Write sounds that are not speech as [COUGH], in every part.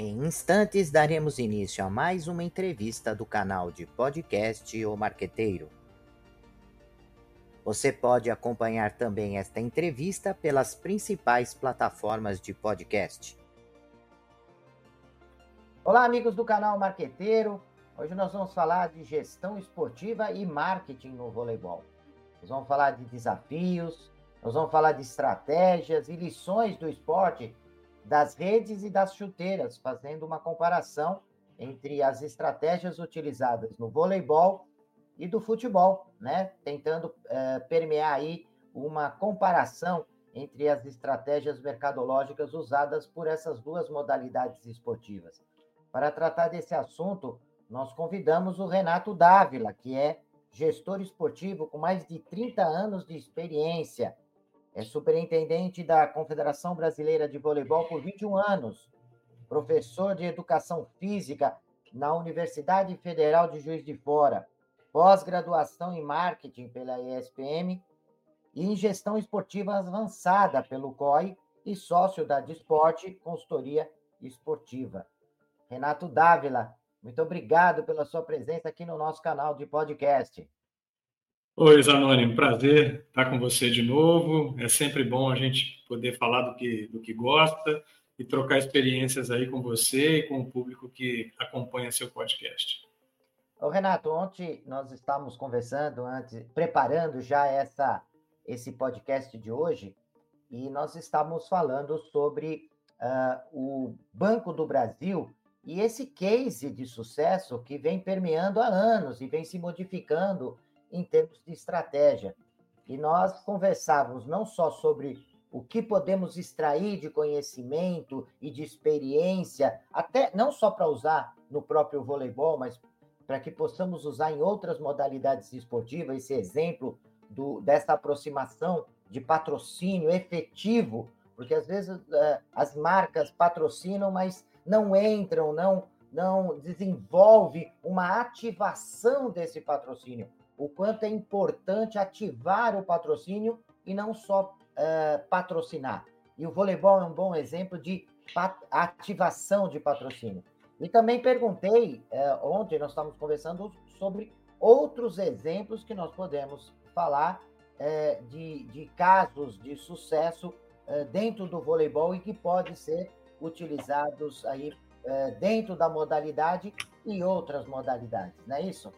Em instantes daremos início a mais uma entrevista do canal de podcast O Marqueteiro. Você pode acompanhar também esta entrevista pelas principais plataformas de podcast. Olá, amigos do canal Marqueteiro. Hoje nós vamos falar de gestão esportiva e marketing no voleibol. Nós vamos falar de desafios, nós vamos falar de estratégias e lições do esporte das redes e das chuteiras, fazendo uma comparação entre as estratégias utilizadas no voleibol e do futebol, né? Tentando é, permear aí uma comparação entre as estratégias mercadológicas usadas por essas duas modalidades esportivas. Para tratar desse assunto, nós convidamos o Renato Dávila, que é gestor esportivo com mais de 30 anos de experiência é superintendente da Confederação Brasileira de Voleibol por 21 anos, professor de Educação Física na Universidade Federal de Juiz de Fora, pós-graduação em Marketing pela ESPM e em Gestão Esportiva Avançada pelo COI e sócio da Desporte Consultoria Esportiva. Renato Dávila, muito obrigado pela sua presença aqui no nosso canal de podcast. Oi, Zanoni, prazer estar com você de novo. É sempre bom a gente poder falar do que, do que gosta e trocar experiências aí com você e com o público que acompanha seu podcast. Ô, Renato, ontem nós estávamos conversando, antes, preparando já essa, esse podcast de hoje, e nós estávamos falando sobre uh, o Banco do Brasil e esse case de sucesso que vem permeando há anos e vem se modificando em termos de estratégia. E nós conversávamos não só sobre o que podemos extrair de conhecimento e de experiência, até não só para usar no próprio voleibol, mas para que possamos usar em outras modalidades esportivas, esse exemplo do, dessa aproximação de patrocínio efetivo, porque às vezes é, as marcas patrocinam, mas não entram, não, não desenvolve uma ativação desse patrocínio o quanto é importante ativar o patrocínio e não só uh, patrocinar. E o voleibol é um bom exemplo de ativação de patrocínio. E também perguntei, uh, ontem nós estávamos conversando sobre outros exemplos que nós podemos falar uh, de, de casos de sucesso dentro do voleibol e que podem ser utilizados aí dentro da modalidade e outras modalidades, não é isso?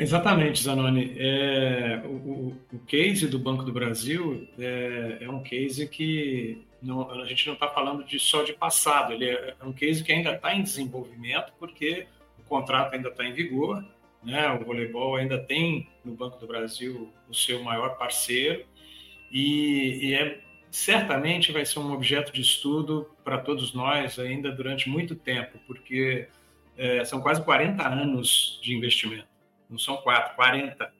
Exatamente, Zanoni. É, o, o, case do Banco do Brasil é, é um case que não, a gente não está falando de, só de passado, ele é, é um case que ainda está em desenvolvimento, porque o contrato ainda está em vigor, né? o voleibol ainda tem no Banco do Brasil o seu maior parceiro, e, e é, certamente vai ser um objeto de estudo para todos nós ainda durante muito tempo, porque é, são quase 40 anos de investimento não são quatro, 40,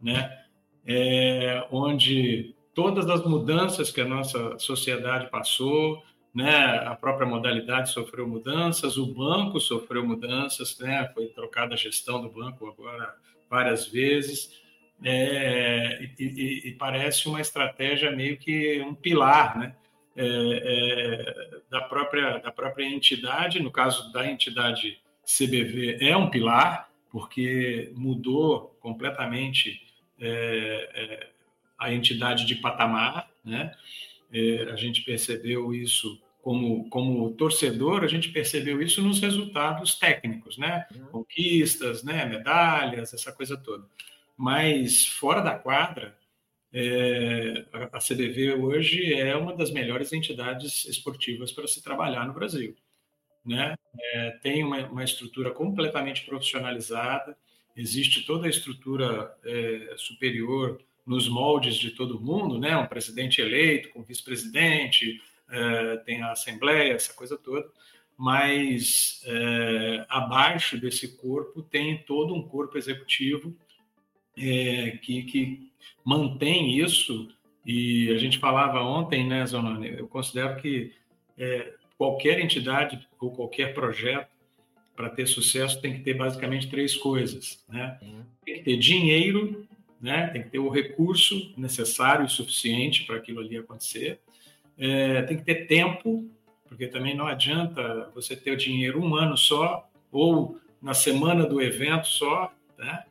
né? É, onde todas as mudanças que a nossa sociedade passou, né, a própria modalidade sofreu mudanças, o banco sofreu mudanças, né, foi trocada a gestão do banco agora várias vezes, é, e, e, e, parece uma estratégia meio que um pilar, né, é, é, da própria da própria entidade, no caso da entidade CBV é um pilar, porque mudou completamente é, é, a entidade de patamar, né? É, a gente percebeu isso como, como torcedor, a gente percebeu isso nos resultados técnicos, né? Uhum. Conquistas, né? Medalhas, essa coisa toda. Mas fora da quadra, é, a CBV hoje é uma das melhores entidades esportivas para se trabalhar no Brasil né? É, tem uma, uma, estrutura completamente profissionalizada, existe toda a estrutura é, superior nos moldes de todo mundo, né? Um presidente eleito com vice-presidente, é, tem a assembleia, essa coisa toda, mas é, abaixo desse corpo tem todo um corpo executivo é, que, que mantém isso. E a gente falava ontem, né, Zonani? Eu considero que é, qualquer entidade ou qualquer projeto, para ter sucesso, tem que ter basicamente três coisas. Né? Uhum. Tem que ter dinheiro, né? tem que ter o recurso necessário e suficiente para aquilo ali acontecer, é, tem que ter tempo porque também não adianta você ter o dinheiro um ano só ou na semana do evento só, né?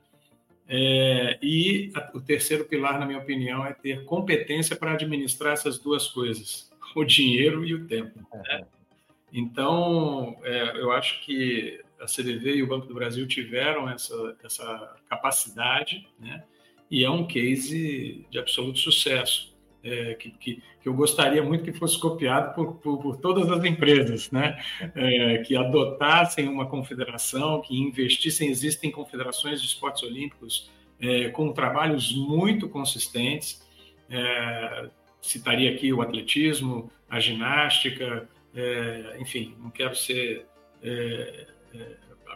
É, e a, o terceiro pilar, na minha opinião, é ter competência para administrar essas duas coisas, [LAUGHS] o dinheiro e o tempo. Né? Então, é, eu acho que a CDV e o Banco do Brasil tiveram essa, essa capacidade, né? e é um case de absoluto sucesso é, que, que, que, eu gostaria muito que fosse copiado por, por, por todas as empresas, né? É, que adotassem uma confederação, que investissem. Existem confederações de esportes olímpicos é, com trabalhos muito consistentes. É, citaria aqui o atletismo, a ginástica, é, enfim, não quero ser é,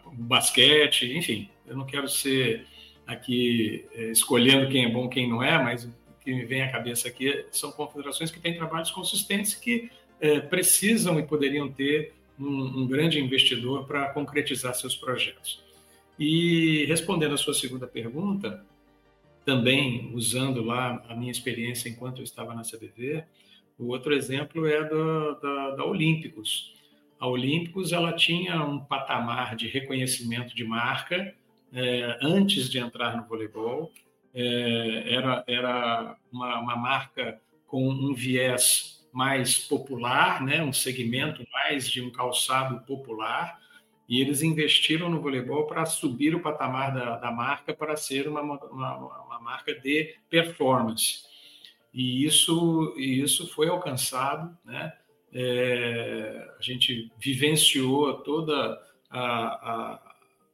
o basquete, enfim, eu não quero ser aqui escolhendo quem é bom, quem não é, mas que me vem à cabeça aqui são confederações que têm trabalhos consistentes que é, precisam e poderiam ter um, um grande investidor para concretizar seus projetos. E respondendo à sua segunda pergunta, também usando lá a minha experiência enquanto eu estava na CBV, o outro exemplo é do, da, da Olímpicos. A Olímpicos ela tinha um patamar de reconhecimento de marca é, antes de entrar no voleibol é, era, era uma, uma marca com um viés mais popular, né, um segmento mais de um calçado popular, e eles investiram no voleibol para subir o patamar da, da marca para ser uma, uma, uma, marca de performance. E isso, e isso foi alcançado, né? É, a gente vivenciou toda a, a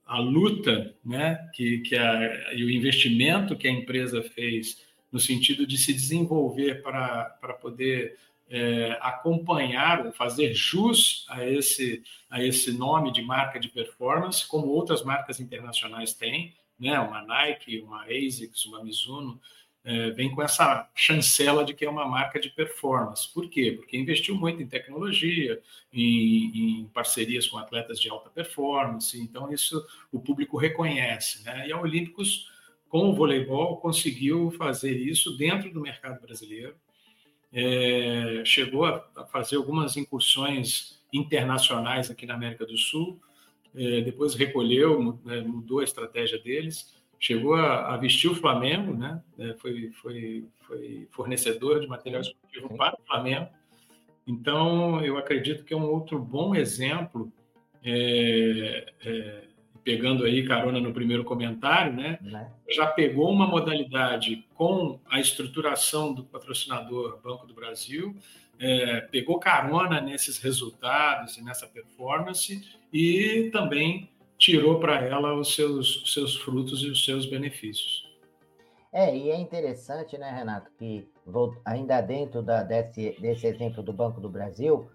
a luta né, que, que a, e o investimento que a empresa fez no sentido de se desenvolver para, poder é, acompanhar fazer jus a esse, a esse nome de marca de performance, como outras marcas internacionais têm, né, uma Nike, uma ASICS, uma Mizuno, é, vem com essa chancela de que é uma marca de performance. Por quê? Porque investiu muito em tecnologia, em, em, parcerias com atletas de alta performance, então isso o público reconhece. Né? E a Olímpicos, com o voleibol, conseguiu fazer isso dentro do mercado brasileiro, é, chegou a, a, fazer algumas incursões internacionais aqui na América do Sul, é, depois recolheu, né, mudou a estratégia deles, chegou a, a, vestir o Flamengo, né? É, foi, foi, foi fornecedor de material esportivo para o Flamengo. Então, eu acredito que é um outro bom exemplo, é, é, pegando aí carona no primeiro comentário, né? né? Já pegou uma modalidade com a estruturação do patrocinador Banco do Brasil, é, pegou carona nesses resultados e nessa performance e também tirou para ela os seus, os seus frutos e os seus benefícios. É, e é interessante, né, Renato, que ainda dentro da, desse, desse exemplo do Banco do Brasil,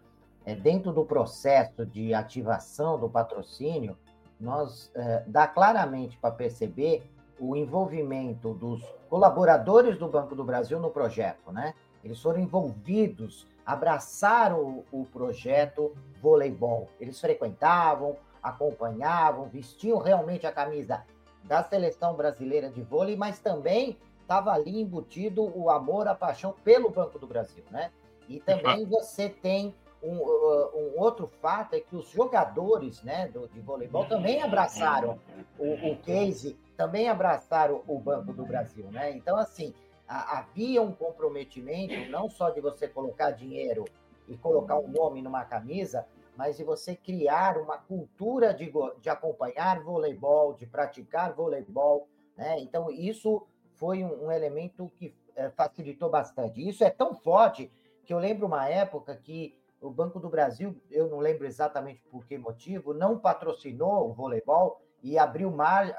é, dentro do processo de ativação do patrocínio, nós é, dá claramente para perceber o envolvimento dos colaboradores do Banco do Brasil no projeto, né? Eles foram envolvidos, abraçaram o, o projeto voleibol. Eles frequentavam, acompanhavam, vestiam realmente a camisa da seleção brasileira de vôlei, mas também estava ali embutido o amor, a paixão pelo Banco do Brasil, né? E também você tem um, uh, um outro fato é que os jogadores, né, do, de voleibol também abraçaram o, o case, também abraçaram o Banco do Brasil, né? Então assim a, havia um comprometimento não só de você colocar dinheiro e colocar um nome numa camisa, mas de você criar uma cultura de, de acompanhar voleibol, de praticar voleibol. Né? Então, isso foi um, um elemento que é, facilitou bastante. Isso é tão forte que eu lembro uma época que o Banco do Brasil, eu não lembro exatamente por que motivo, não patrocinou o voleibol e abriu mar,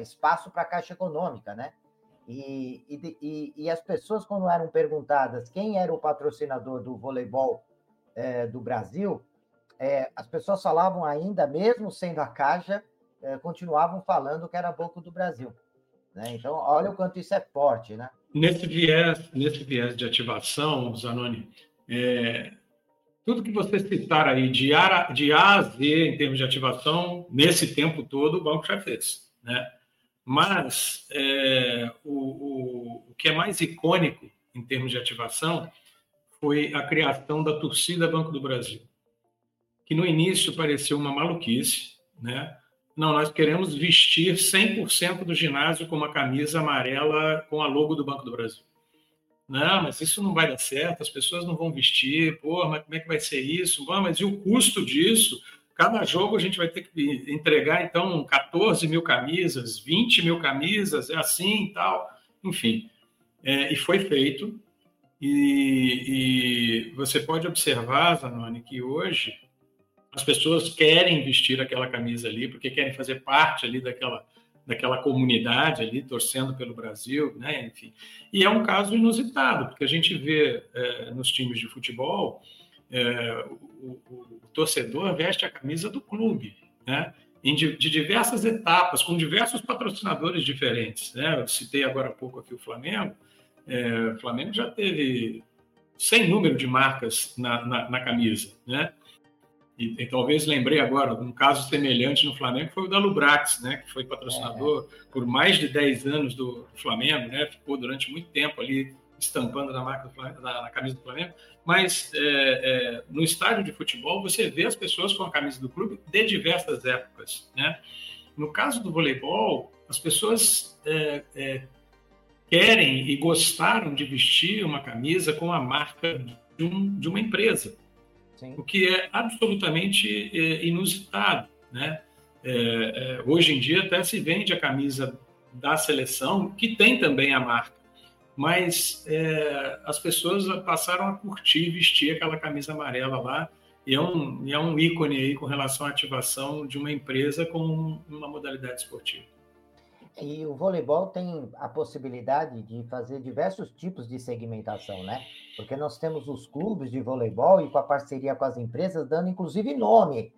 espaço para a Caixa Econômica, né? E, e, e, as pessoas, quando eram perguntadas quem era o patrocinador do voleibol uh, do Brasil, é, as pessoas falavam ainda, mesmo sendo a Caixa, é, continuavam falando que era Banco do Brasil. Né? Então, olha o quanto isso é forte, né? Nesse viés, nesse viés de ativação, Zanoni, é, tudo que você citar aí de A, de A a Z em termos de ativação, nesse tempo todo, o banco já fez. Né? Mas é, o, o, o, que é mais icônico em termos de ativação foi a criação da torcida Banco do Brasil, que no início pareceu uma maluquice, né? Não, nós queremos vestir 100% do ginásio com uma camisa amarela com a logo do Banco do Brasil. Não, mas isso não vai dar certo, as pessoas não vão vestir, pô, mas como é que vai ser isso? Bom, mas e o custo disso? Cada jogo a gente vai ter que entregar, então, 14 mil camisas, 20 mil camisas, é assim e tal. Enfim, é, e foi feito. E, e, você pode observar, Zanoni, que hoje as pessoas querem vestir aquela camisa ali, porque querem fazer parte ali daquela, daquela comunidade ali, torcendo pelo Brasil, né? Enfim. E é um caso inusitado, porque a gente vê é, nos times de futebol é, o, o, o, torcedor veste a camisa do clube, né? De, de, diversas etapas, com diversos patrocinadores diferentes. Né? Eu citei agora há pouco aqui o Flamengo. É, o Flamengo já teve sem número de marcas na, na, na camisa, né? E, e, talvez lembrei agora, um caso semelhante no Flamengo foi o da Lubrax, né, que foi patrocinador é. por mais de 10 anos do Flamengo, né, ficou durante muito tempo ali estampando na, marca Flamengo, na, na camisa do Flamengo, mas é, é, no estádio de futebol você vê as pessoas com a camisa do clube de diversas épocas. Né? No caso do voleibol, as pessoas é, é querem e gostaram de vestir uma camisa com a marca de, um, de uma empresa. Sim. o que é absolutamente é, inusitado. Né? É, é, hoje em dia até se vende a camisa da seleção, que tem também a marca, mas é, as pessoas passaram a curtir vestir aquela camisa amarela lá, e é um, e é um ícone aí com relação à ativação de uma empresa com uma modalidade esportiva. E o voleibol tem a possibilidade de fazer diversos tipos de segmentação, né? Porque nós temos os clubes de voleibol e com a parceria com as empresas, dando inclusive nome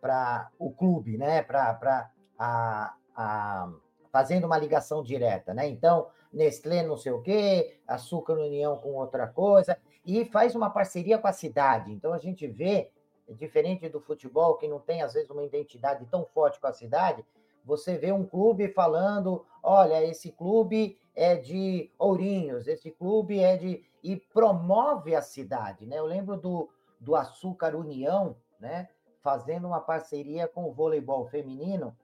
para o clube, né? Para a, a, fazendo uma ligação direta, né? Então, Nestlé não sei o quê, Açúcar União com outra coisa, e faz uma parceria com a cidade. Então, a gente vê, diferente do futebol, que não tem, às vezes, uma identidade tão forte com a cidade, você vê um clube falando: olha, esse clube é de Ourinhos, esse clube é de. e promove a cidade. Né? Eu lembro do, do Açúcar União, né? fazendo uma parceria com o voleibol feminino.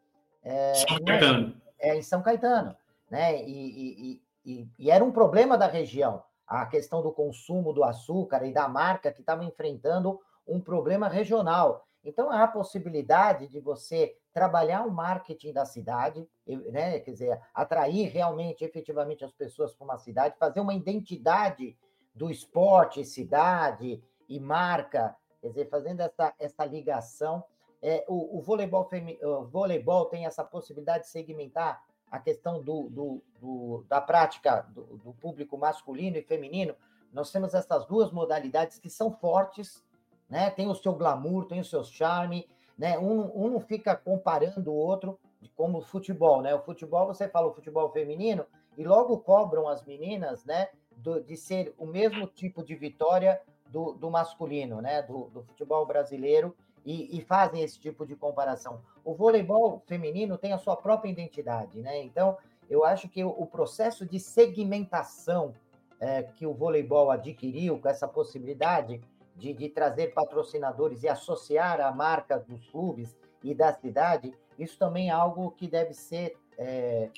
É, São Caetano. É, em São Caetano. Né? E, e, e, e era um problema da região, a questão do consumo do açúcar e da marca que estava enfrentando um problema regional. Então, há a possibilidade de você trabalhar o marketing da cidade, né? quer dizer, atrair realmente, efetivamente, as pessoas para uma cidade, fazer uma identidade do esporte, cidade e marca, quer dizer, fazendo essa, essa ligação. É, o, o, voleibol femi, o voleibol tem essa possibilidade de segmentar a questão do, do, do da prática do, do público masculino e feminino. Nós temos essas duas modalidades que são fortes, né? Tem o seu glamour, tem o seu charme, né? Um, um não fica comparando o outro como o futebol, né? O futebol, você fala o futebol feminino e logo cobram as meninas, né? Do, de ser o mesmo tipo de vitória do, do masculino, né? Do, do futebol brasileiro e, e, fazem esse tipo de comparação. O voleibol feminino tem a sua própria identidade, né? Então, eu acho que o, o processo de segmentação é, que o voleibol adquiriu com essa possibilidade de, de trazer patrocinadores e associar a marca dos clubes e da cidade, isso também é algo que deve ser é,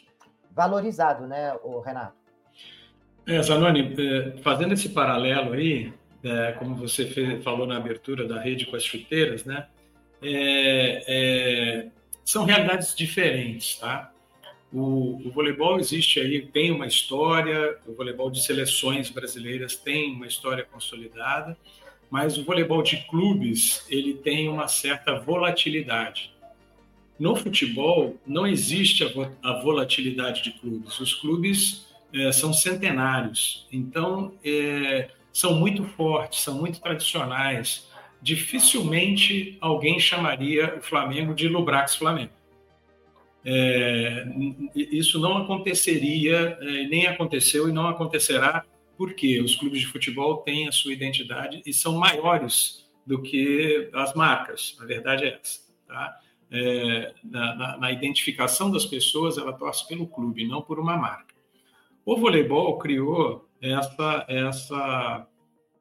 valorizado, né, Renato? É, Zanoni, é, fazendo esse paralelo aí, é, como você fez, falou na abertura da rede com as chuteiras, né, é, é, são realidades diferentes, tá? O, o, voleibol existe aí, tem uma história, o voleibol de seleções brasileiras tem uma história consolidada, mas o voleibol de clubes ele tem uma certa volatilidade. No futebol não existe a, volatilidade de clubes. Os clubes é, são centenários, então é, são muito fortes, são muito tradicionais. Dificilmente alguém chamaria o Flamengo de Lubrax Flamengo. É, isso não aconteceria, é, nem aconteceu e não acontecerá porque os clubes de futebol têm a sua identidade e são maiores do que as marcas. A verdade é essa. Tá? É, na, na, na, identificação das pessoas, ela torce pelo clube, não por uma marca. O voleibol criou essa, essa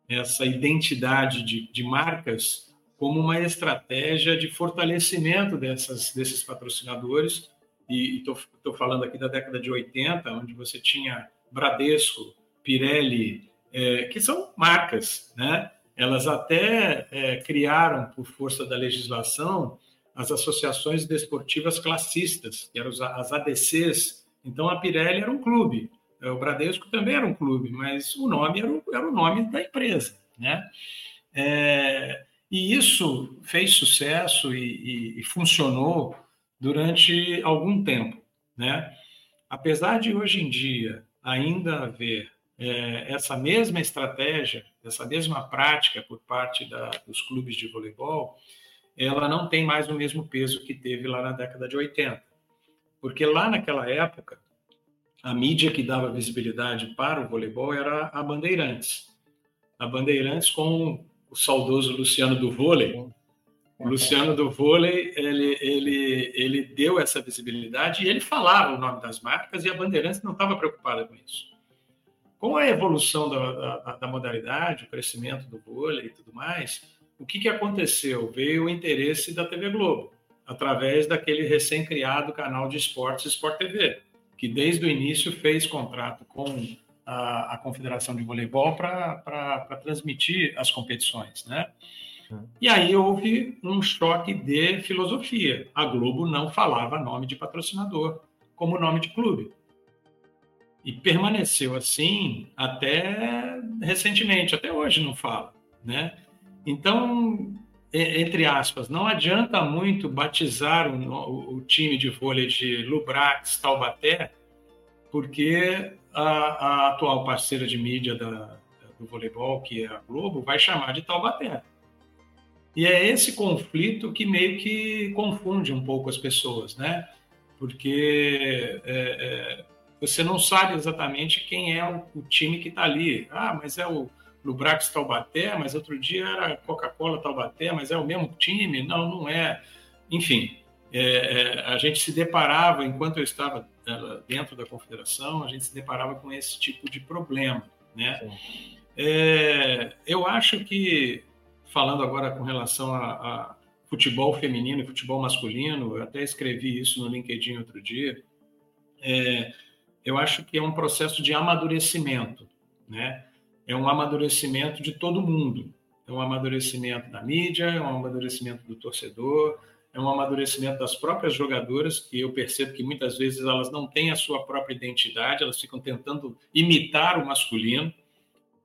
essa identidade de, de marcas como uma estratégia de fortalecimento dessas, desses patrocinadores. E estou falando aqui da década de 80, onde você tinha Bradesco, Pirelli, é, que são marcas, né? Elas até é, criaram, por força da legislação, as associações desportivas classistas, que eram as ADCs. Então, a Pirelli era um clube, é, o Bradesco também era um clube, mas o nome era o, era o nome da empresa, né? É, e isso fez sucesso e, e, e, funcionou durante algum tempo, né? Apesar de hoje em dia ainda haver é, essa mesma estratégia, essa mesma prática por parte da, dos clubes de voleibol, ela não tem mais o mesmo peso que teve lá na década de 80. Porque lá naquela época, a mídia que dava visibilidade para o voleibol era a Bandeirantes. A Bandeirantes com o saudoso Luciano do vôlei. O Luciano do vôlei, ele, ele, ele deu essa visibilidade e ele falava o nome das marcas e a Bandeirantes não estava preocupada com isso. Com a evolução da, da, da modalidade, o crescimento do vôlei e tudo mais, o que, que aconteceu? Veio o interesse da TV Globo, através daquele recém-criado canal de esportes Sport TV que desde o início fez contrato com a, a Confederação de Voleibol para transmitir as competições, né? E aí houve um choque de filosofia. A Globo não falava nome de patrocinador como nome de clube. E permaneceu assim até recentemente, até hoje não fala, né? Então, entre aspas, não adianta muito batizar o, o time de vôlei de Lubrax Taubaté, porque a, a, atual parceira de mídia da, do voleibol, que é a Globo, vai chamar de Taubaté. E é esse conflito que meio que confunde um pouco as pessoas, né? Porque é, é, você não sabe exatamente quem é o, o time que está ali. Ah, mas é o Lubrax Taubaté, mas outro dia era Coca-Cola Taubaté, mas é o mesmo time? Não, não é. Enfim, é, é, a gente se deparava, enquanto eu estava é, dentro da confederação, a gente se deparava com esse tipo de problema, né? É, eu acho que, falando agora com relação a, a, futebol feminino e futebol masculino, eu até escrevi isso no LinkedIn outro dia, é, eu acho que é um processo de amadurecimento, né? é um amadurecimento de todo mundo. É um amadurecimento da mídia, é um amadurecimento do torcedor, é um amadurecimento das próprias jogadoras, que eu percebo que muitas vezes elas não têm a sua própria identidade, elas ficam tentando imitar o masculino,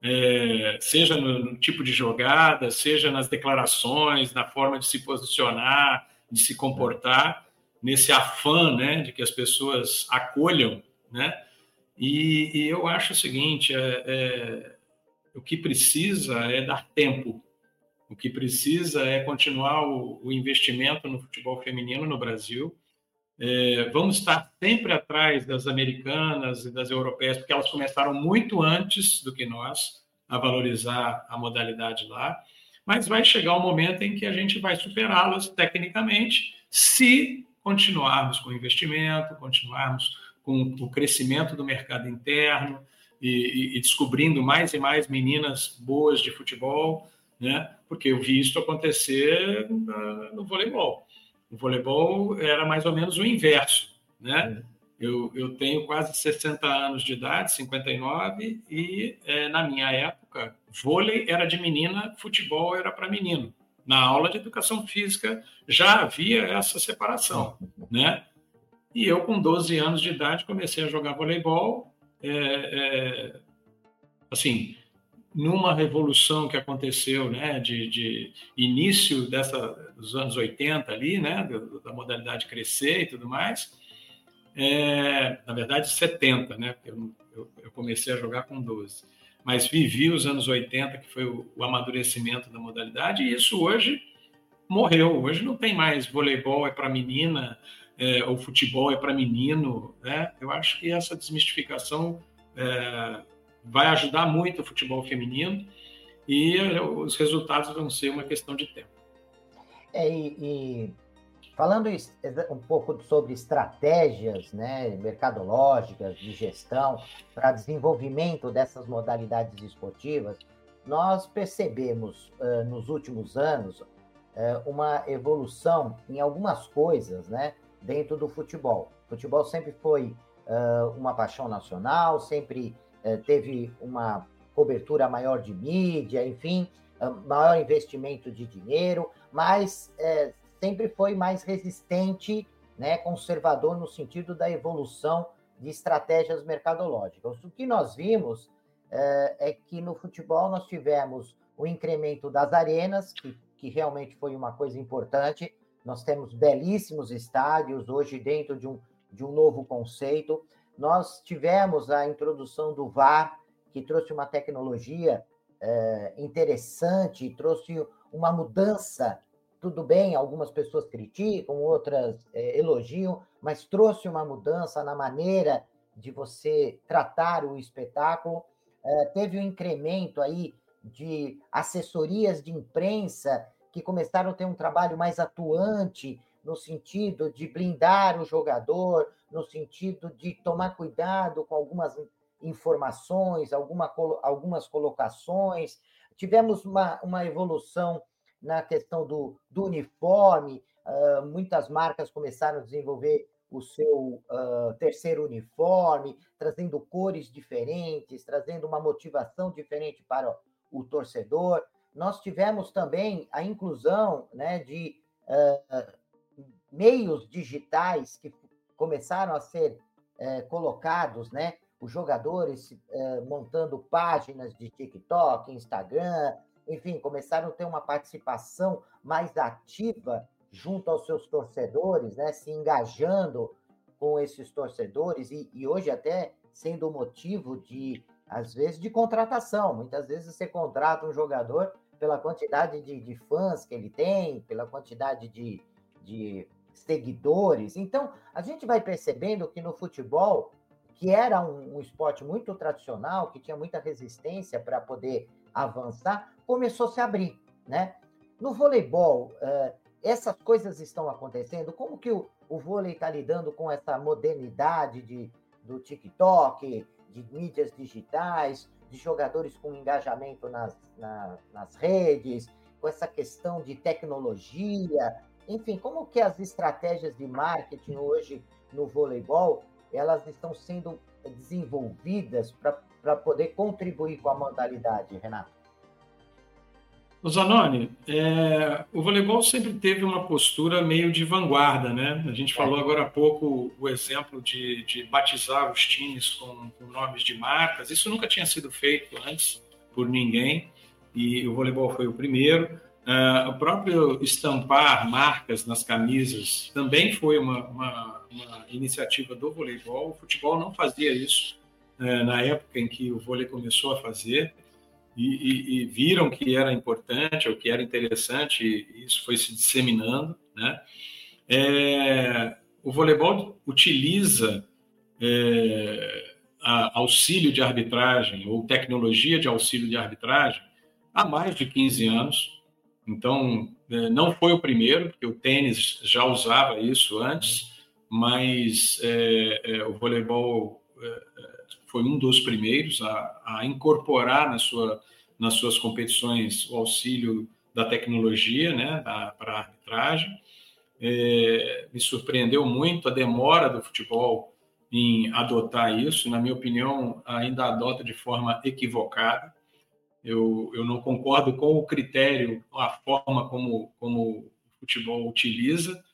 é, seja no, no, tipo de jogada, seja nas declarações, na forma de se posicionar, de se comportar, nesse afã né, de que as pessoas acolham. Né? E, e eu acho o seguinte: é, é o que precisa é dar tempo. O que precisa é continuar o, o investimento no futebol feminino no Brasil. É, vamos estar sempre atrás das americanas e das europeias, porque elas começaram muito antes do que nós a valorizar a modalidade lá. Mas vai chegar um momento em que a gente vai superá-las tecnicamente, se continuarmos com o investimento, continuarmos com o crescimento do mercado interno, e, e, descobrindo mais e mais meninas boas de futebol, né? Porque eu vi isso acontecer no, no voleibol. O voleibol era mais ou menos o inverso, né? Eu, eu tenho quase 60 anos de idade, 59, e é, na minha época, vôlei era de menina, futebol era para menino. Na aula de educação física já havia essa separação, né? E eu, com 12 anos de idade, comecei a jogar voleibol é, é, assim, numa revolução que aconteceu, né, de, de, início dessa, dos anos 80 ali, né, da, modalidade crescer e tudo mais, é, na verdade 70, né, eu, eu, eu, comecei a jogar com 12, mas vivi os anos 80, que foi o, o amadurecimento da modalidade, e isso hoje morreu, hoje não tem mais voleibol é para menina, é, o futebol é para menino, né? Eu acho que essa desmistificação é, vai ajudar muito o futebol feminino e os resultados vão ser uma questão de tempo. É, e, falando um pouco sobre estratégias né, mercadológicas de gestão para desenvolvimento dessas modalidades esportivas, nós percebemos uh, nos últimos anos uh, uma evolução em algumas coisas, né, dentro do futebol. O futebol sempre foi uh, uma paixão nacional, sempre teve uma cobertura maior de mídia, enfim, maior investimento de dinheiro, mas sempre foi mais resistente, né, conservador no sentido da evolução de estratégias mercadológicas. O que nós vimos é que no futebol nós tivemos o incremento das arenas, que, que realmente foi uma coisa importante. Nós temos belíssimos estádios hoje dentro de um, de um novo conceito. Nós tivemos a introdução do VAR, que trouxe uma tecnologia é, interessante, trouxe uma mudança. Tudo bem, algumas pessoas criticam, outras é, elogiam, mas trouxe uma mudança na maneira de você tratar o espetáculo. É, teve um incremento aí de assessorias de imprensa que começaram a ter um trabalho mais atuante no sentido de blindar o jogador, no sentido de tomar cuidado com algumas informações, alguma, algumas colocações. Tivemos uma, uma evolução na questão do, do uniforme, uh, muitas marcas começaram a desenvolver o seu uh, terceiro uniforme, trazendo cores diferentes, trazendo uma motivação diferente para o, torcedor. Nós tivemos também a inclusão né, de uh, meios digitais que começaram a ser uh, colocados, né? Os jogadores montando páginas de TikTok, Instagram, enfim, começaram a ter uma participação mais ativa junto aos seus torcedores, né, se engajando com esses torcedores e, e hoje até sendo motivo de, às vezes, de contratação. Muitas vezes você contrata um jogador pela quantidade de, de fãs que ele tem, pela quantidade de, de seguidores. Então, a gente vai percebendo que no futebol, que era um, um esporte muito tradicional, que tinha muita resistência para poder avançar, começou a se abrir, né? No voleibol, uh, essas coisas estão acontecendo? Como que o, o vôlei está lidando com essa modernidade de, do TikTok, de mídias digitais, de jogadores com engajamento nas, na, nas redes, com essa questão de tecnologia, enfim, como que as estratégias de marketing hoje no voleibol elas estão sendo desenvolvidas para poder contribuir com a modalidade, Renato? Zanoni, é, o voleibol sempre teve uma postura meio de vanguarda, né? A gente falou agora há pouco o exemplo de, de batizar os times com, com, nomes de marcas. Isso nunca tinha sido feito antes por ninguém e o voleibol foi o primeiro. Uh, o próprio estampar marcas nas camisas também foi uma, uma, uma iniciativa do voleibol. O futebol não fazia isso uh, na época em que o vôlei começou a fazer e, e, e, viram que era importante ou que era interessante, e isso foi se disseminando. Né? É, o voleibol utiliza é, auxílio de arbitragem ou tecnologia de auxílio de arbitragem há mais de 15 anos. Então, é, não foi o primeiro, porque o tênis já usava isso antes, mas é, é, o voleibol é, foi um dos primeiros a, a incorporar na sua, nas suas competições o auxílio da tecnologia né, para a arbitragem. É, me surpreendeu muito a demora do futebol em adotar isso. Na minha opinião, ainda adota de forma equivocada. Eu, eu não concordo com o critério, a forma como, como o futebol utiliza,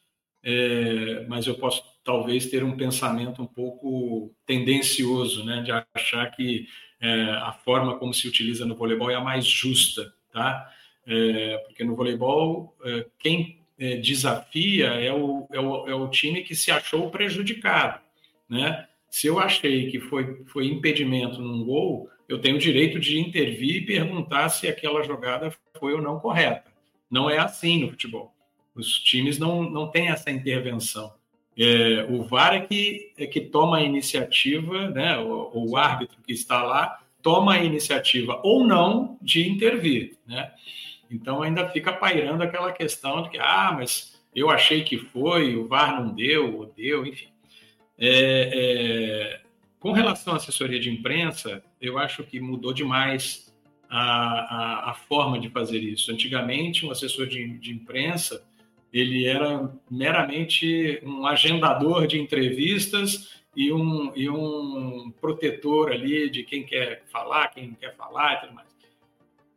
é, mas eu posso talvez ter um pensamento um pouco tendencioso, né, de achar que é, a forma como se utiliza no voleibol é a mais justa, tá? É, porque no voleibol é, quem é, desafia é o, é o, é, o, time que se achou prejudicado, né? Se eu achei que foi, foi impedimento num gol, eu tenho o direito de intervir e perguntar se aquela jogada foi ou não correta. Não é assim no futebol. Os times não, não têm essa intervenção. É, o VAR é que, é que toma a iniciativa, né, o, o, árbitro que está lá toma a iniciativa ou não de intervir. Né? Então ainda fica pairando aquela questão de que, ah, mas eu achei que foi, o VAR não deu, ou deu, enfim. É, é, com relação à assessoria de imprensa, eu acho que mudou demais a, a, a, forma de fazer isso. Antigamente, um assessor de, de imprensa ele era meramente um agendador de entrevistas e um, e um protetor ali de quem quer falar, quem não quer falar e tudo mais.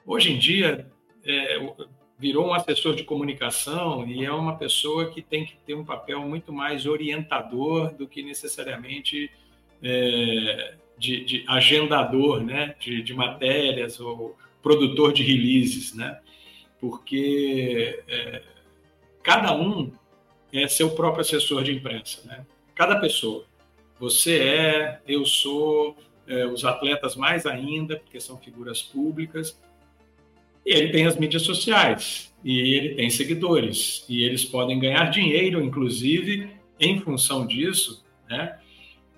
Hoje em dia, é, virou um assessor de comunicação e é uma pessoa que tem que ter um papel muito mais orientador do que necessariamente é, de, de, agendador né, de, de, matérias ou produtor de releases, né? porque é, cada um é seu próprio assessor de imprensa, né? cada pessoa. Você é, eu sou, é, os atletas mais ainda, porque são figuras públicas, e ele tem as mídias sociais, e ele tem seguidores, e eles podem ganhar dinheiro, inclusive, em função disso, né?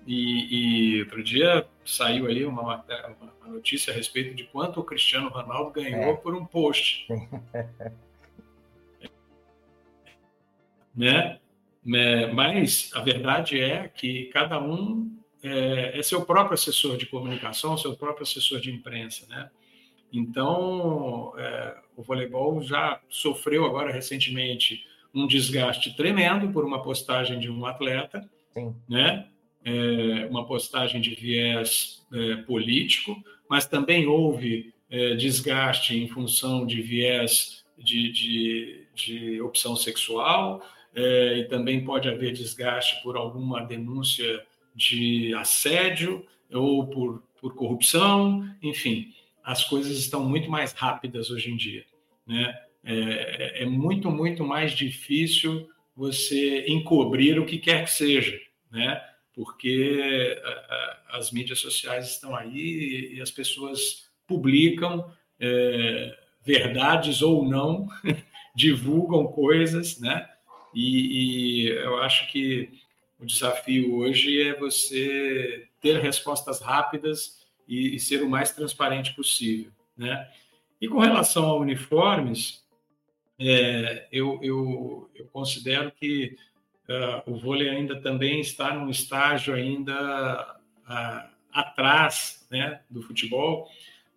E, e outro dia saiu aí uma, uma, notícia a respeito de quanto o Cristiano Ronaldo ganhou é. por um post. [LAUGHS] né? É, mas a verdade é que cada um é, é seu próprio assessor de comunicação, seu próprio assessor de imprensa, né? Então, é, o voleibol já sofreu agora recentemente um desgaste tremendo por uma postagem de um atleta, Sim. né? É, uma postagem de viés é, político, mas também houve é, desgaste em função de viés de, de, de opção sexual, e também pode haver desgaste por alguma denúncia de assédio ou por, por corrupção, enfim as coisas estão muito mais rápidas hoje em dia. Né? É, é, muito, muito mais difícil você encobrir o que quer que seja, né? porque as mídias sociais estão aí e as pessoas publicam é, verdades ou não, [LAUGHS] divulgam coisas, né? E, e, eu acho que o desafio hoje é você ter respostas rápidas e, e ser o mais transparente possível. Né? E com relação a uniformes, é, eu, eu, eu, considero que uh, o vôlei ainda também está num estágio ainda uh, atrás né, do futebol,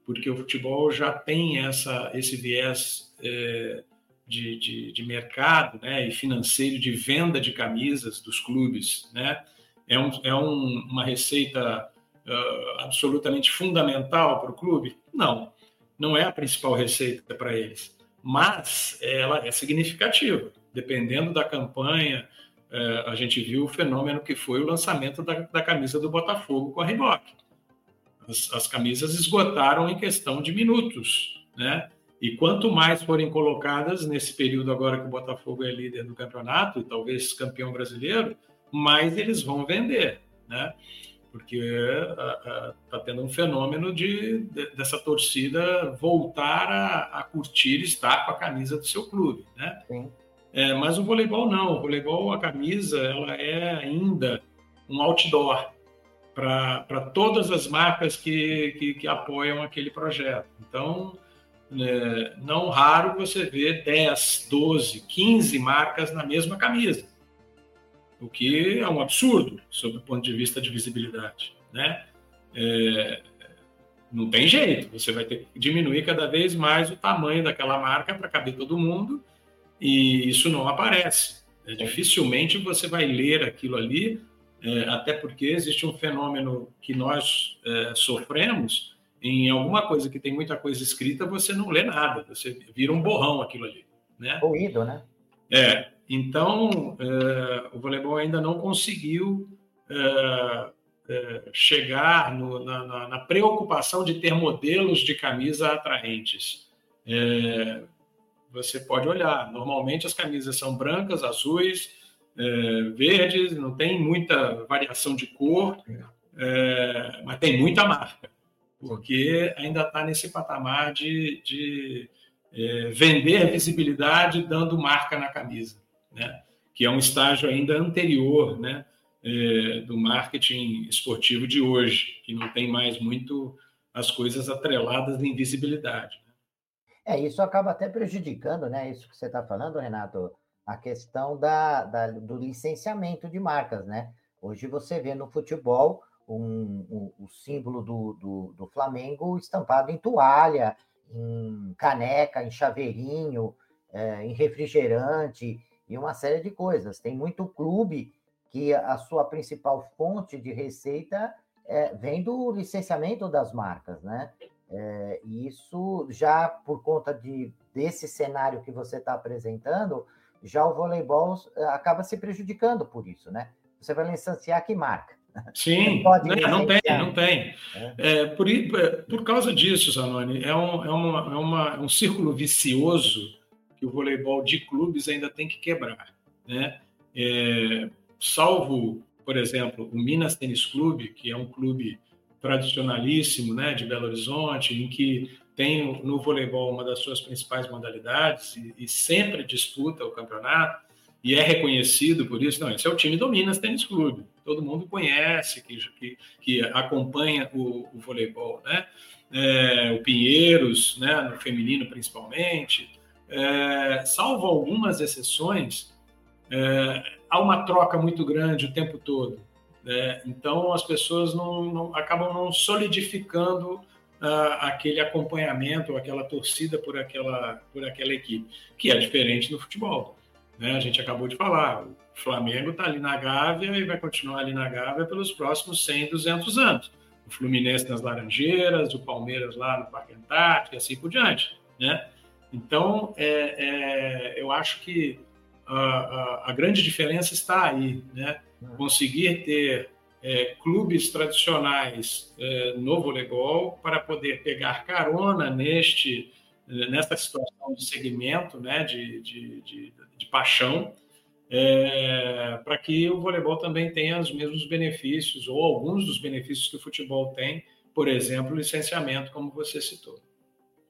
porque o futebol já tem essa, esse viés é, de, de, de, mercado né, e financeiro de venda de camisas dos clubes. Né? É, um, é um, uma receita uh, absolutamente fundamental para o clube? Não, não é a principal receita para eles, mas ela é significativa. Dependendo da campanha, uh, a gente viu o fenômeno que foi o lançamento da, da camisa do Botafogo com a Reebok. As, as camisas esgotaram em questão de minutos, né? E quanto mais forem colocadas nesse período agora que o Botafogo é líder do campeonato e talvez campeão brasileiro, mais eles vão vender, né? porque está tendo um fenômeno de, de, dessa torcida voltar a, a, curtir estar com a camisa do seu clube, né? É, mas o voleibol não, o voleibol, a camisa, ela é ainda um outdoor para todas as marcas que, que, que, apoiam aquele projeto. Então, é, não raro você vê 10, 12, 15 marcas na mesma camisa o que é um absurdo sob o ponto de vista de visibilidade, né? É, não tem jeito, você vai ter que diminuir cada vez mais o tamanho daquela marca para caber todo mundo e isso não aparece. É, dificilmente você vai ler aquilo ali, é, até porque existe um fenômeno que nós é, sofremos em alguma coisa que tem muita coisa escrita, você não lê nada, você vira um borrão aquilo ali, né? Ruído, né? É, então, é, o voleibol ainda não conseguiu é, é, chegar no, na, na, preocupação de ter modelos de camisa atraentes. É, você pode olhar, normalmente as camisas são brancas, azuis, é, verdes, não tem muita variação de cor, é, mas tem muita marca, porque ainda está nesse patamar de, de vender visibilidade dando marca na camisa né? que é um estágio ainda anterior né? É, do marketing esportivo de hoje, que não tem mais muito as coisas atreladas em visibilidade. Né? É, isso acaba até prejudicando, né? Isso que você está falando, Renato, a questão da, da, do licenciamento de marcas, né? Hoje você vê no futebol um, um, o símbolo do, do, do, Flamengo estampado em toalha, em caneca, em chaveirinho, é, em refrigerante e uma série de coisas. Tem muito clube que a sua principal fonte de receita é, vem do licenciamento das marcas, né? É, e isso já por conta de, desse cenário que você está apresentando, já o voleibol acaba se prejudicando por isso, né? Você vai licenciar que marca? Sim, não, né, não tem, não tem. É. É, por, é, por causa disso, Zanoni, é um, é, uma, é uma, um círculo vicioso que o voleibol de clubes ainda tem que quebrar. Né? É, salvo, por exemplo, o Minas Tênis Clube, que é um clube tradicionalíssimo né, de Belo Horizonte, em que tem no voleibol uma das suas principais modalidades e, e sempre disputa o campeonato e é reconhecido por isso. Não, esse é o time do Minas Tênis Clube. Todo mundo conhece, que, que, que acompanha o, o, voleibol, né? É, o Pinheiros, né, no feminino principalmente. É, salvo algumas exceções, é, há uma troca muito grande o tempo todo. Né? Então, as pessoas não, não acabam não solidificando uh, aquele acompanhamento, aquela torcida por aquela, por aquela equipe, que é diferente no futebol. Né? A gente acabou de falar, o Flamengo está ali na Gávea e vai continuar ali na Gávea pelos próximos 100, 200 anos. O Fluminense nas Laranjeiras, o Palmeiras lá no Parque Antártico e assim por diante. Né? Então, é, é, eu acho que a, a, a, grande diferença está aí, né? Uhum. Conseguir ter é, clubes tradicionais é, no voleibol para poder pegar carona neste nesta situação de segmento, né, de, de, de, de paixão, é, para que o voleibol também tenha os mesmos benefícios, ou alguns dos benefícios que o futebol tem, por exemplo, licenciamento, como você citou.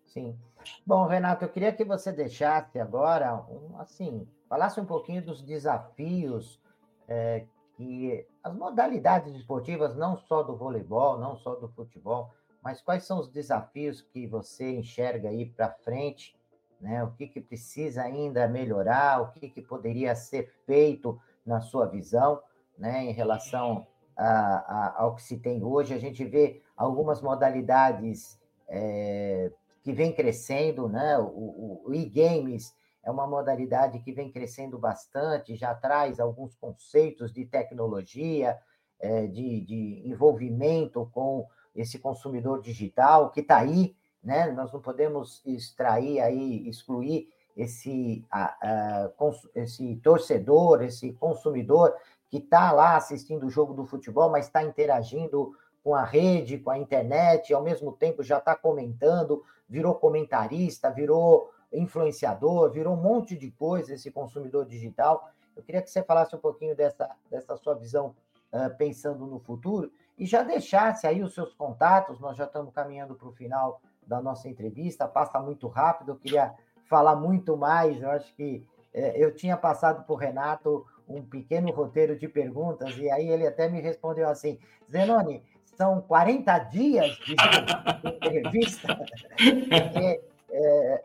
Sim. Bom, Renato, eu queria que você deixasse agora, um, assim, falasse um pouquinho dos desafios é, que as modalidades esportivas, não só do voleibol, não só do futebol, mas quais são os desafios que você enxerga aí para frente, né? O que, que precisa ainda melhorar, o que, que poderia ser feito na sua visão, né? Em relação a, a, ao que se tem hoje, a gente vê algumas modalidades é, que vem crescendo, né? O, o, o e-games é uma modalidade que vem crescendo bastante, já traz alguns conceitos de tecnologia, é, de, de envolvimento com esse consumidor digital que está aí, né? Nós não podemos extrair aí, excluir esse, a, a, esse torcedor, esse consumidor que está lá assistindo o jogo do futebol, mas está interagindo com a rede, com a internet, ao mesmo tempo já está comentando, virou comentarista, virou influenciador, virou um monte de coisa esse consumidor digital. Eu queria que você falasse um pouquinho dessa, dessa sua visão uh, pensando no futuro e já deixasse aí os seus contatos, nós já estamos caminhando para o final da nossa entrevista, passa muito rápido, eu queria falar muito mais, eu acho que é, eu tinha passado para o Renato um pequeno roteiro de perguntas, e aí ele até me respondeu assim, Zenoni, são 40 dias de [LAUGHS] entrevista, porque é,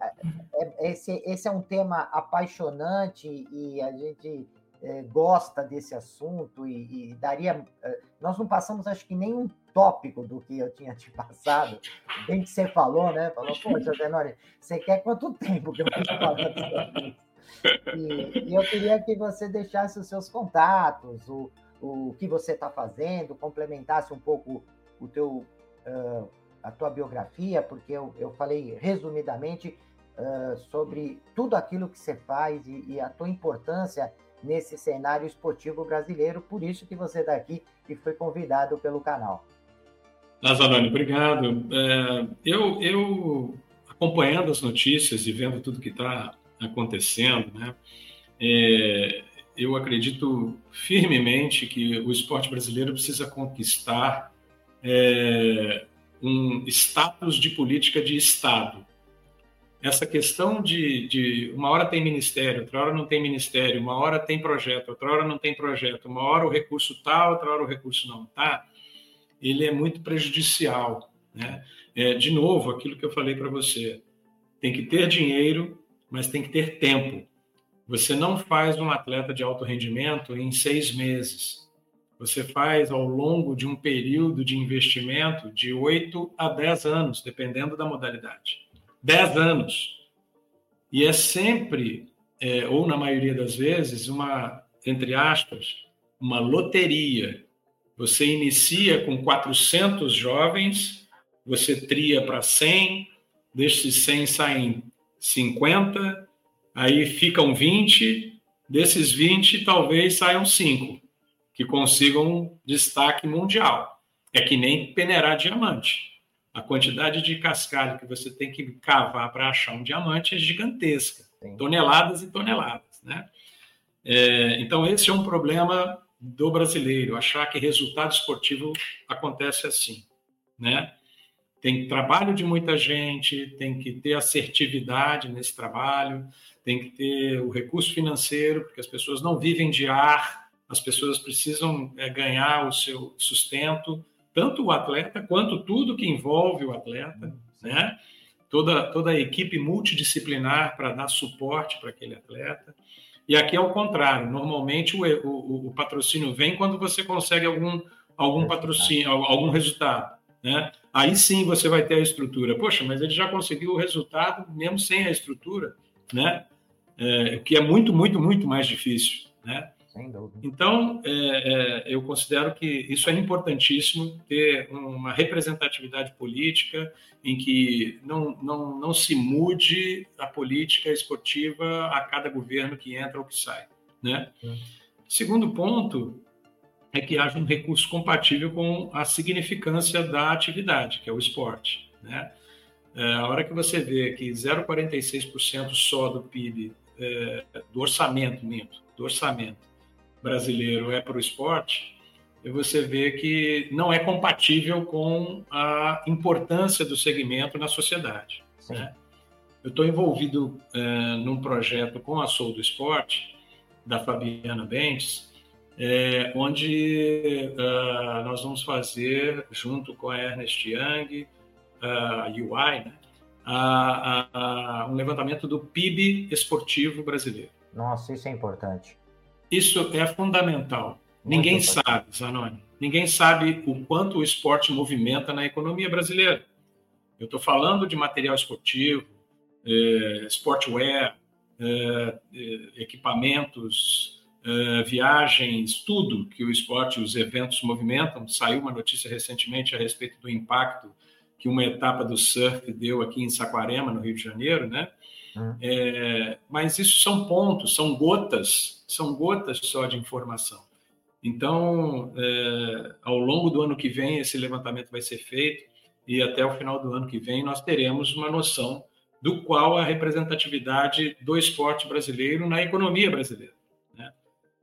é, esse, esse é um tema apaixonante e a gente é, gosta desse assunto e, e, daria. É, nós não passamos, acho que, nenhum tópico do que eu tinha te passado, bem que você falou, né? Falou, poxa, Zenoni, você quer quanto tempo que eu fico falando? E, e, eu queria que você deixasse os seus contatos, o, o que você está fazendo, complementasse um pouco o teu, uh, a tua biografia, porque eu, eu falei resumidamente uh, sobre tudo aquilo que você faz e, e a tua importância nesse cenário esportivo brasileiro. Por isso que você está aqui e foi convidado pelo canal. Nazarone, obrigado. É, eu, eu, acompanhando as notícias e vendo tudo que está acontecendo, né, é, eu acredito firmemente que o esporte brasileiro precisa conquistar é, um status de política de Estado essa questão de, de, uma hora tem ministério, outra hora não tem ministério, uma hora tem projeto, outra hora não tem projeto, uma hora o recurso tá, outra hora o recurso não tá, ele é muito prejudicial. Né? É, de novo, aquilo que eu falei para você, tem que ter dinheiro, mas tem que ter tempo. Você não faz um atleta de alto rendimento em seis meses. Você faz ao longo de um período de investimento de oito a dez anos, dependendo da modalidade. 10 anos. E é sempre, é, ou na maioria das vezes, uma, entre aspas, uma loteria. Você inicia com 400 jovens, você tria para 100, desses 100 saem 50, aí ficam 20, desses 20 talvez saiam 5 que consigam destaque mundial. É que nem peneirar diamante. A quantidade de cascalho que você tem que cavar para achar um diamante é gigantesca, Sim. toneladas e toneladas, né? É, então esse é um problema do brasileiro, achar que resultado esportivo acontece assim, né? Tem trabalho de muita gente, tem que ter assertividade nesse trabalho, tem que ter o recurso financeiro, porque as pessoas não vivem de ar, as pessoas precisam é, ganhar o seu sustento, tanto o atleta quanto tudo que envolve o atleta, né? Toda, toda a equipe multidisciplinar para dar suporte para aquele atleta. E aqui é o contrário. Normalmente o, o, o patrocínio vem quando você consegue algum, algum patrocínio, algum resultado. Né? Aí sim você vai ter a estrutura. Poxa, mas ele já conseguiu o resultado mesmo sem a estrutura, né? É, que é muito, muito, muito mais difícil. Né? Sem dúvida. Então, é, é, eu considero que isso é importantíssimo, ter uma representatividade política em que não, não, não se mude a política esportiva a cada governo que entra ou que sai. Né? Segundo ponto é que haja um recurso compatível com a significância da atividade, que é o esporte. Né? É, a hora que você vê que 0,46% só do PIB, é, do orçamento, minto, do orçamento, brasileiro é para o esporte, e você vê que não é compatível com a importância do segmento na sociedade. Né? Eu estou envolvido é, num projeto com a Sou do Esporte, da Fabiana Bentes, é, onde uh, nós vamos fazer, junto com a Ernest Young, a UI, né, um levantamento do PIB esportivo brasileiro. Nossa, isso é importante. Isso é fundamental. Muito Ninguém sabe, Zanoni. Ninguém sabe o quanto o esporte movimenta na economia brasileira. Eu estou falando de material esportivo, é, sportwear, é, é, equipamentos, é, viagens, tudo que o esporte, os eventos movimentam. Saiu uma notícia recentemente a respeito do impacto que uma etapa do surf deu aqui em Saquarema, no Rio de Janeiro, né? Hum. É, mas isso são pontos, são gotas, são gotas só de informação. Então, é, ao longo do ano que vem, esse levantamento vai ser feito e até o final do ano que vem nós teremos uma noção do qual a representatividade do esporte brasileiro na economia brasileira. Né?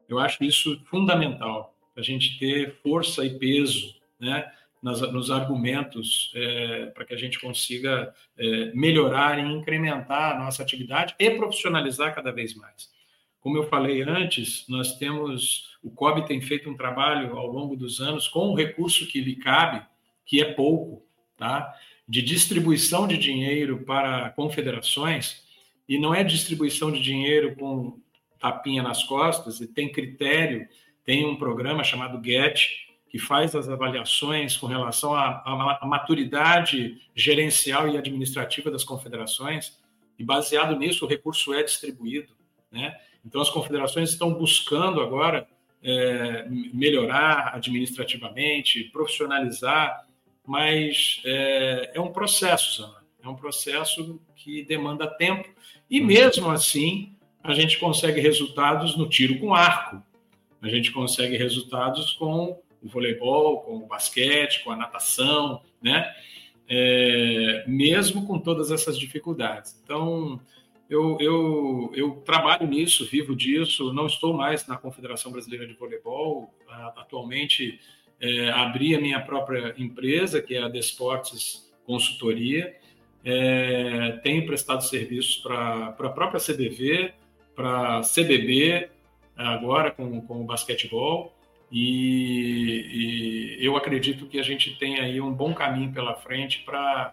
Eu acho isso fundamental, a gente ter força e peso, né? Nas, nos argumentos é, para que a gente consiga é, melhorar e incrementar a nossa atividade e profissionalizar cada vez mais. Como eu falei antes, nós temos o COB tem feito um trabalho ao longo dos anos com o recurso que lhe cabe, que é pouco, tá? De distribuição de dinheiro para confederações e não é distribuição de dinheiro com tapinha nas costas, e tem critério, tem um programa chamado GET, que faz as avaliações com relação à, à, maturidade gerencial e administrativa das confederações, e baseado nisso o recurso é distribuído. Né? Então, as confederações estão buscando agora é, melhorar administrativamente, profissionalizar, mas é, é um processo, Zana. É um processo que demanda tempo, e mesmo assim, a gente consegue resultados no tiro com arco, a gente consegue resultados com o voleibol, com o basquete, com a natação, né? É, mesmo com todas essas dificuldades. Então, eu, eu, eu trabalho nisso, vivo disso, não estou mais na Confederação Brasileira de Voleibol, atualmente é, abri a minha própria empresa, que é a Desportes Consultoria, é, tenho prestado serviços para a própria CBV, para CBB, agora com, com o basquetebol, e, e, eu acredito que a gente tem aí um bom caminho pela frente para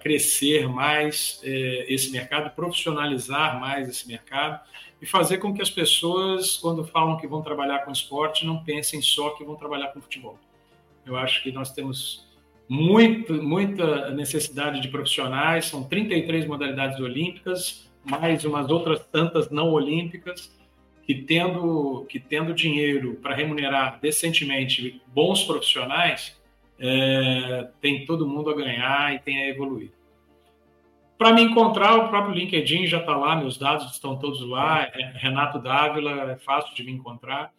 crescer mais é, esse mercado, profissionalizar mais esse mercado e fazer com que as pessoas, quando falam que vão trabalhar com esporte, não pensem só que vão trabalhar com futebol. Eu acho que nós temos muito, muita necessidade de profissionais, são 33 modalidades olímpicas, mais umas outras tantas não olímpicas, que tendo, que tendo dinheiro para remunerar decentemente bons profissionais, é, tem todo mundo a ganhar e tem a evoluir. Para me encontrar, o próprio LinkedIn já está lá, meus dados estão todos lá. É Renato Dávila, é fácil de me encontrar.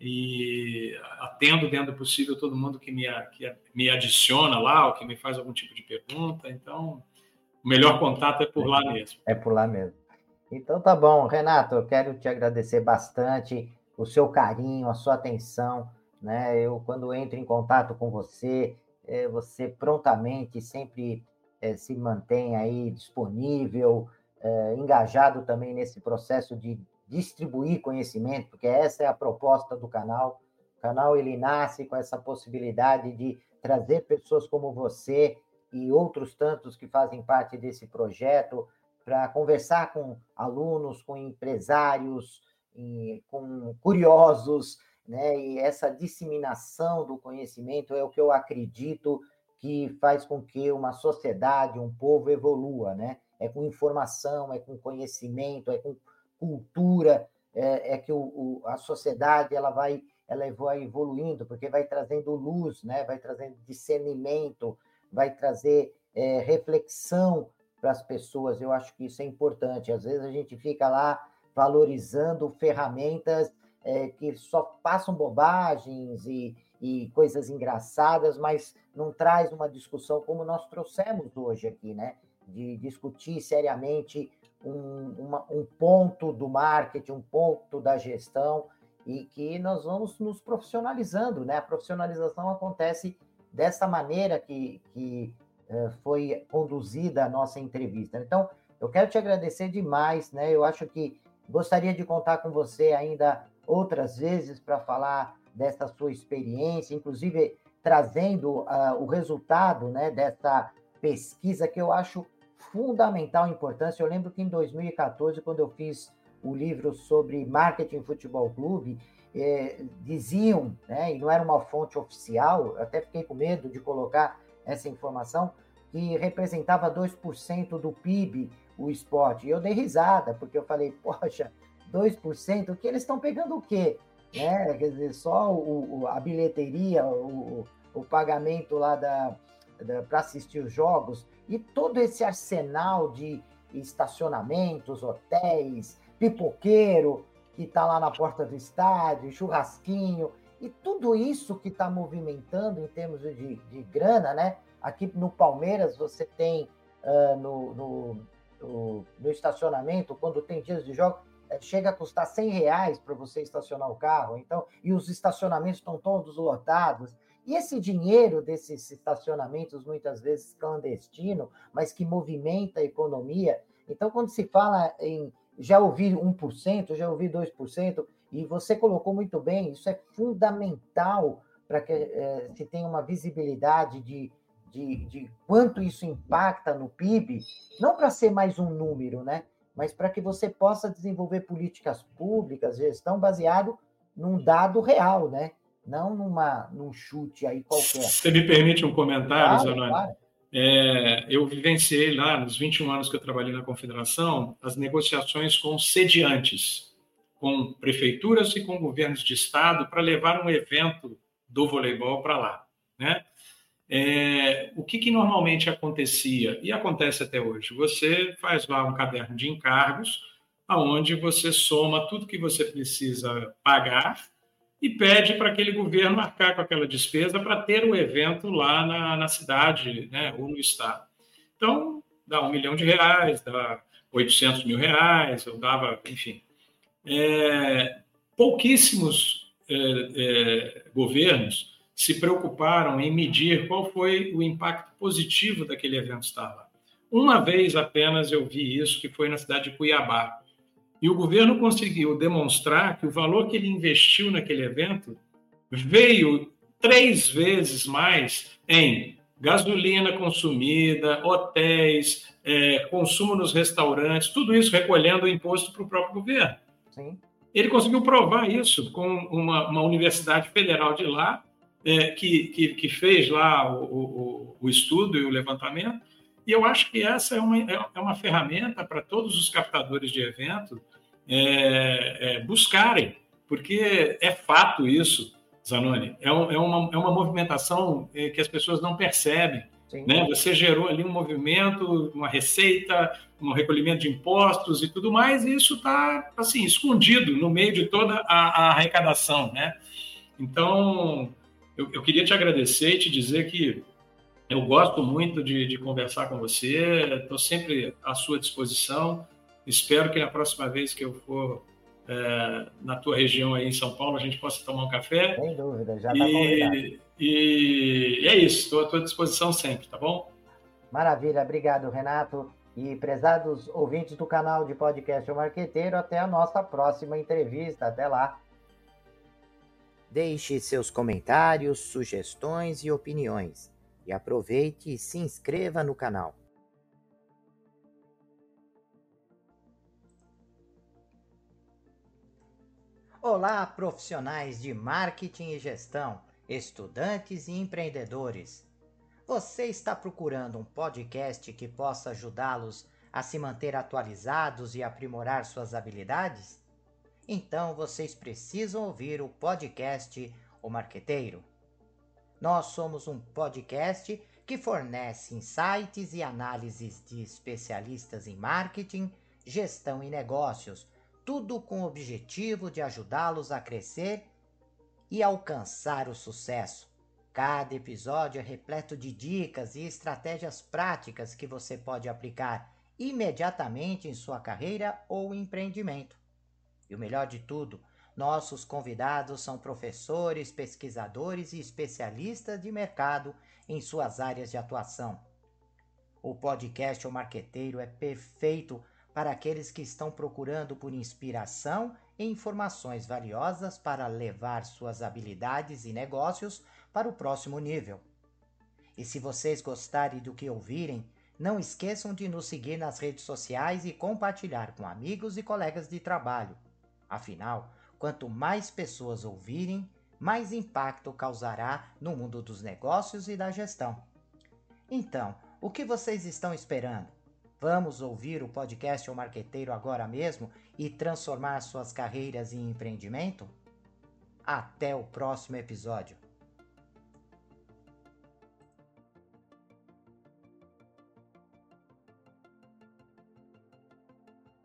E atendo dentro do possível todo mundo que me, que me adiciona lá ou que me faz algum tipo de pergunta. Então, o melhor contato é por lá mesmo. É por lá mesmo. Então tá bom, Renato, eu quero te agradecer bastante o seu carinho, a sua atenção, né? Eu quando entro em contato com você, é, você prontamente sempre é, se mantém aí disponível, é, engajado também nesse processo de distribuir conhecimento, porque essa é a proposta do canal. O canal ele nasce com essa possibilidade de trazer pessoas como você e outros tantos que fazem parte desse projeto para conversar com alunos, com empresários, com curiosos, né? E essa disseminação do conhecimento é o que eu acredito que faz com que uma sociedade, um povo evolua, né? É com informação, é com conhecimento, é com cultura, é, é que o, o, a sociedade ela vai ela vai evoluindo porque vai trazendo luz, né? Vai trazendo discernimento, vai trazer é, reflexão para as pessoas. Eu acho que isso é importante. Às vezes a gente fica lá valorizando ferramentas é, que só passam bobagens e, e coisas engraçadas, mas não traz uma discussão como nós trouxemos hoje aqui, né? De discutir seriamente um, uma, um ponto do marketing, um ponto da gestão, e que nós vamos nos profissionalizando, né? A profissionalização acontece dessa maneira que, que foi conduzida a nossa entrevista. Então, eu quero te agradecer demais, né? Eu acho que gostaria de contar com você ainda outras vezes para falar dessa sua experiência, inclusive trazendo uh, o resultado né, dessa pesquisa que eu acho fundamental importância. Eu lembro que em 2014, quando eu fiz o livro sobre marketing futebol clube, eh, diziam, né, e não era uma fonte oficial, até fiquei com medo de colocar essa informação, que representava 2% do PIB o esporte. E eu dei risada, porque eu falei, poxa, 2%, o que eles estão pegando o quê? Né? Quer dizer, só o, o a bilheteria, o, o pagamento lá da, da para assistir os jogos e todo esse arsenal de estacionamentos, hotéis, pipoqueiro que está lá na porta do estádio, churrasquinho, e tudo isso que está movimentando em termos de, de grana, né? Aqui no Palmeiras você tem uh, no, no, no, no, estacionamento, quando tem dias de jogo, eh, chega a custar 100 reais para você estacionar o carro. Então, e os estacionamentos estão todos lotados. E esse dinheiro desses estacionamentos, muitas vezes clandestino, mas que movimenta a economia. Então, quando se fala em já ouvi 1%, já ouvi 2%, e você colocou muito bem, isso é fundamental para que é, se tenha uma visibilidade de, de, de quanto isso impacta no PIB, não para ser mais um número, né? mas para que você possa desenvolver políticas públicas, gestão baseado num dado real, né? não numa, num chute aí qualquer. Você me permite um comentário, claro, Zanoni? Claro. É, eu vivenciei lá, nos 21 anos que eu trabalhei na Confederação, as negociações com sediantes, com prefeituras e com governos de estado para levar um evento do voleibol para lá. Né? É, o que, que normalmente acontecia, e acontece até hoje? Você faz lá um caderno de encargos, aonde você soma tudo que você precisa pagar e pede para aquele governo arcar com aquela despesa para ter o evento lá na, na cidade né, ou no estado. Então, dá um milhão de reais, dá 800 mil reais, ou dava, enfim. É, pouquíssimos é, é, governos se preocuparam em medir qual foi o impacto positivo daquele evento estar lá. Uma vez apenas eu vi isso, que foi na cidade de Cuiabá. E o governo conseguiu demonstrar que o valor que ele investiu naquele evento veio três vezes mais em gasolina consumida, hotéis, é, consumo nos restaurantes, tudo isso recolhendo o imposto para o próprio governo. Sim. Ele conseguiu provar isso com uma, uma universidade federal de lá, é, que, que, que, fez lá o, o, o, estudo e o levantamento, e eu acho que essa é uma, é uma ferramenta para todos os captadores de evento é, é, buscarem, porque é fato isso, Zanoni, é, um, é, uma, é uma movimentação é, que as pessoas não percebem. Né? Você gerou ali um movimento, uma receita, um recolhimento de impostos e tudo mais, e isso está assim escondido no meio de toda a, a arrecadação, né? Então, eu, eu, queria te agradecer e te dizer que eu gosto muito de, de conversar com você, estou sempre à sua disposição. Espero que na próxima vez que eu for é, na tua região aí em São Paulo a gente possa tomar um café. Sem dúvida, já está convidado. E, e é isso, estou à tua disposição sempre, tá bom? Maravilha, obrigado, Renato. E prezados ouvintes do canal de podcast O Marqueteiro, até a nossa próxima entrevista. Até lá. Deixe seus comentários, sugestões e opiniões. E aproveite e se inscreva no canal. Olá, profissionais de marketing e gestão, estudantes e empreendedores. Você está procurando um podcast que possa ajudá-los a se manter atualizados e aprimorar suas habilidades? Então vocês precisam ouvir o podcast O Marqueteiro. Nós somos um podcast que fornece insights e análises de especialistas em marketing, gestão e negócios tudo com o objetivo de ajudá-los a crescer e alcançar o sucesso. Cada episódio é repleto de dicas e estratégias práticas que você pode aplicar imediatamente em sua carreira ou empreendimento. E o melhor de tudo, nossos convidados são professores, pesquisadores e especialistas de mercado em suas áreas de atuação. O podcast O Marqueteiro é perfeito para aqueles que estão procurando por inspiração e informações valiosas para levar suas habilidades e negócios para o próximo nível. E se vocês gostarem do que ouvirem, não esqueçam de nos seguir nas redes sociais e compartilhar com amigos e colegas de trabalho. Afinal, quanto mais pessoas ouvirem, mais impacto causará no mundo dos negócios e da gestão. Então, o que vocês estão esperando? Vamos ouvir o podcast O Marqueteiro agora mesmo e transformar suas carreiras em empreendimento? Até o próximo episódio.